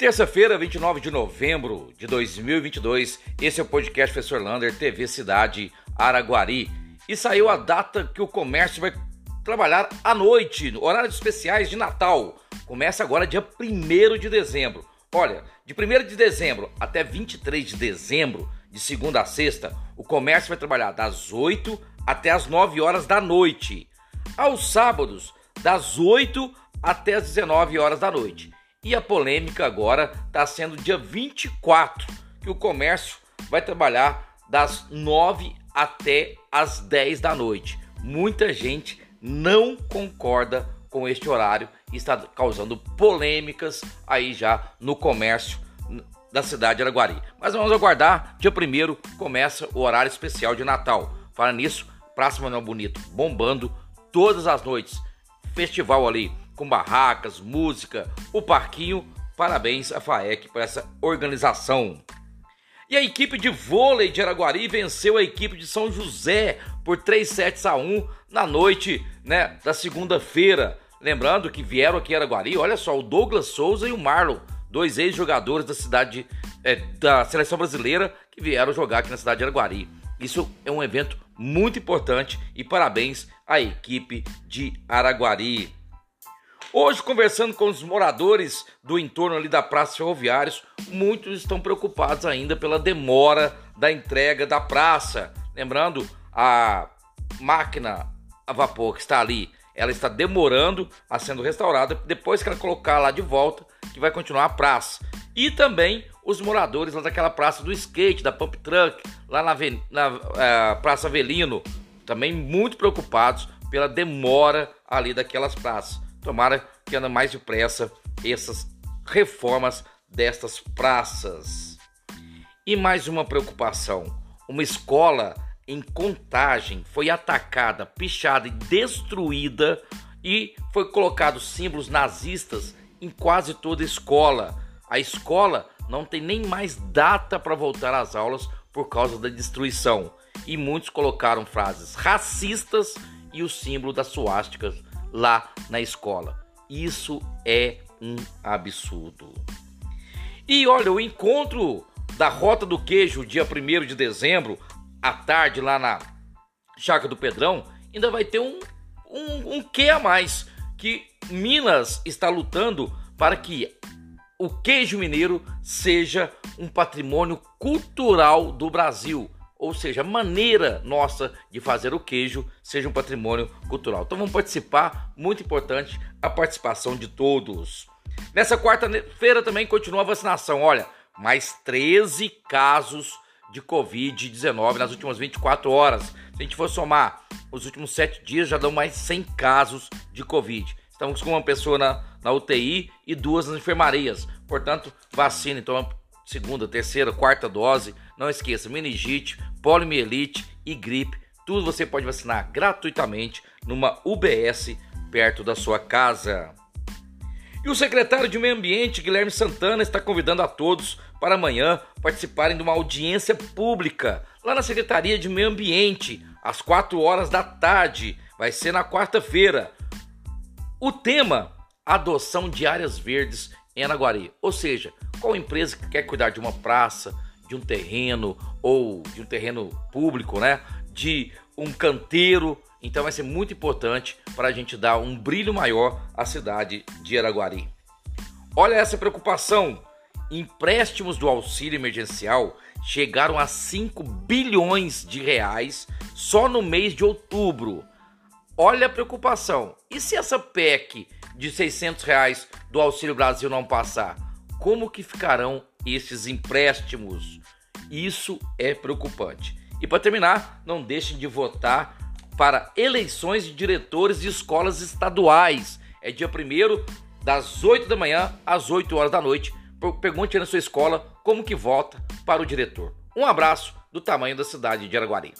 Terça-feira, 29 de novembro de 2022, esse é o podcast Professor Lander, TV Cidade Araguari. E saiu a data que o comércio vai trabalhar à noite, horários especiais de Natal. Começa agora dia 1 de dezembro. Olha, de 1 de dezembro até 23 de dezembro, de segunda a sexta, o comércio vai trabalhar das 8 até as 9 horas da noite. Aos sábados, das 8 até as 19 horas da noite e a polêmica agora está sendo dia 24, que o comércio vai trabalhar das 9 até as 10 da noite. Muita gente não concorda com este horário e está causando polêmicas aí já no comércio da cidade de Araguari. Mas vamos aguardar, dia 1 começa o horário especial de Natal. Fala nisso, Praça Manuel Bonito bombando todas as noites. Festival ali com barracas, música, o parquinho. Parabéns à FAEC por essa organização. E a equipe de vôlei de Araguari venceu a equipe de São José por 3 sets a 1 na noite né, da segunda-feira. Lembrando que vieram aqui em Araguari, olha só, o Douglas Souza e o Marlon, dois ex-jogadores da cidade é, da seleção brasileira que vieram jogar aqui na cidade de Araguari. Isso é um evento muito importante e parabéns à equipe de Araguari. Hoje, conversando com os moradores do entorno ali da Praça Ferroviários, muitos estão preocupados ainda pela demora da entrega da praça. Lembrando, a máquina a vapor que está ali, ela está demorando a sendo restaurada. Depois que ela colocar lá de volta, que vai continuar a praça. E também os moradores lá daquela praça do skate, da pump truck, lá na, na uh, Praça Avelino, também muito preocupados pela demora ali daquelas praças. Tomara que anda mais depressa essas reformas destas praças. E mais uma preocupação: uma escola em contagem foi atacada, pichada e destruída e foi colocado símbolos nazistas em quase toda a escola. A escola não tem nem mais data para voltar às aulas por causa da destruição. E muitos colocaram frases racistas e o símbolo das suásticas lá na escola. Isso é um absurdo. E olha, o encontro da Rota do Queijo, dia 1 de dezembro, à tarde, lá na Chácara do Pedrão, ainda vai ter um, um, um quê a mais. Que Minas está lutando para que o queijo mineiro seja um patrimônio cultural do Brasil ou seja, a maneira nossa de fazer o queijo seja um patrimônio cultural. Então vamos participar, muito importante a participação de todos. Nessa quarta-feira também continua a vacinação. Olha, mais 13 casos de Covid-19 nas últimas 24 horas. Se a gente for somar os últimos 7 dias, já dão mais 100 casos de Covid. Estamos com uma pessoa na, na UTI e duas nas enfermarias. Portanto, vacina. Então, segunda, terceira, quarta dose. Não esqueça, meningite, poliomielite e gripe. Tudo você pode vacinar gratuitamente numa UBS perto da sua casa. E o secretário de Meio Ambiente, Guilherme Santana, está convidando a todos para amanhã participarem de uma audiência pública lá na Secretaria de Meio Ambiente, às 4 horas da tarde. Vai ser na quarta-feira. O tema: adoção de áreas verdes em Anaguari. Ou seja, qual empresa que quer cuidar de uma praça, de um terreno ou de um terreno público, né? De um canteiro. Então vai ser muito importante para a gente dar um brilho maior à cidade de Araguari. Olha essa preocupação. Empréstimos do auxílio emergencial chegaram a 5 bilhões de reais só no mês de outubro. Olha a preocupação. E se essa PEC de 600 reais do Auxílio Brasil não passar? Como que ficarão esses empréstimos? Isso é preocupante. E para terminar, não deixem de votar para eleições de diretores de escolas estaduais. É dia 1 das 8 da manhã às 8 horas da noite. Pergunte na sua escola como que vota para o diretor. Um abraço do tamanho da cidade de Araguari.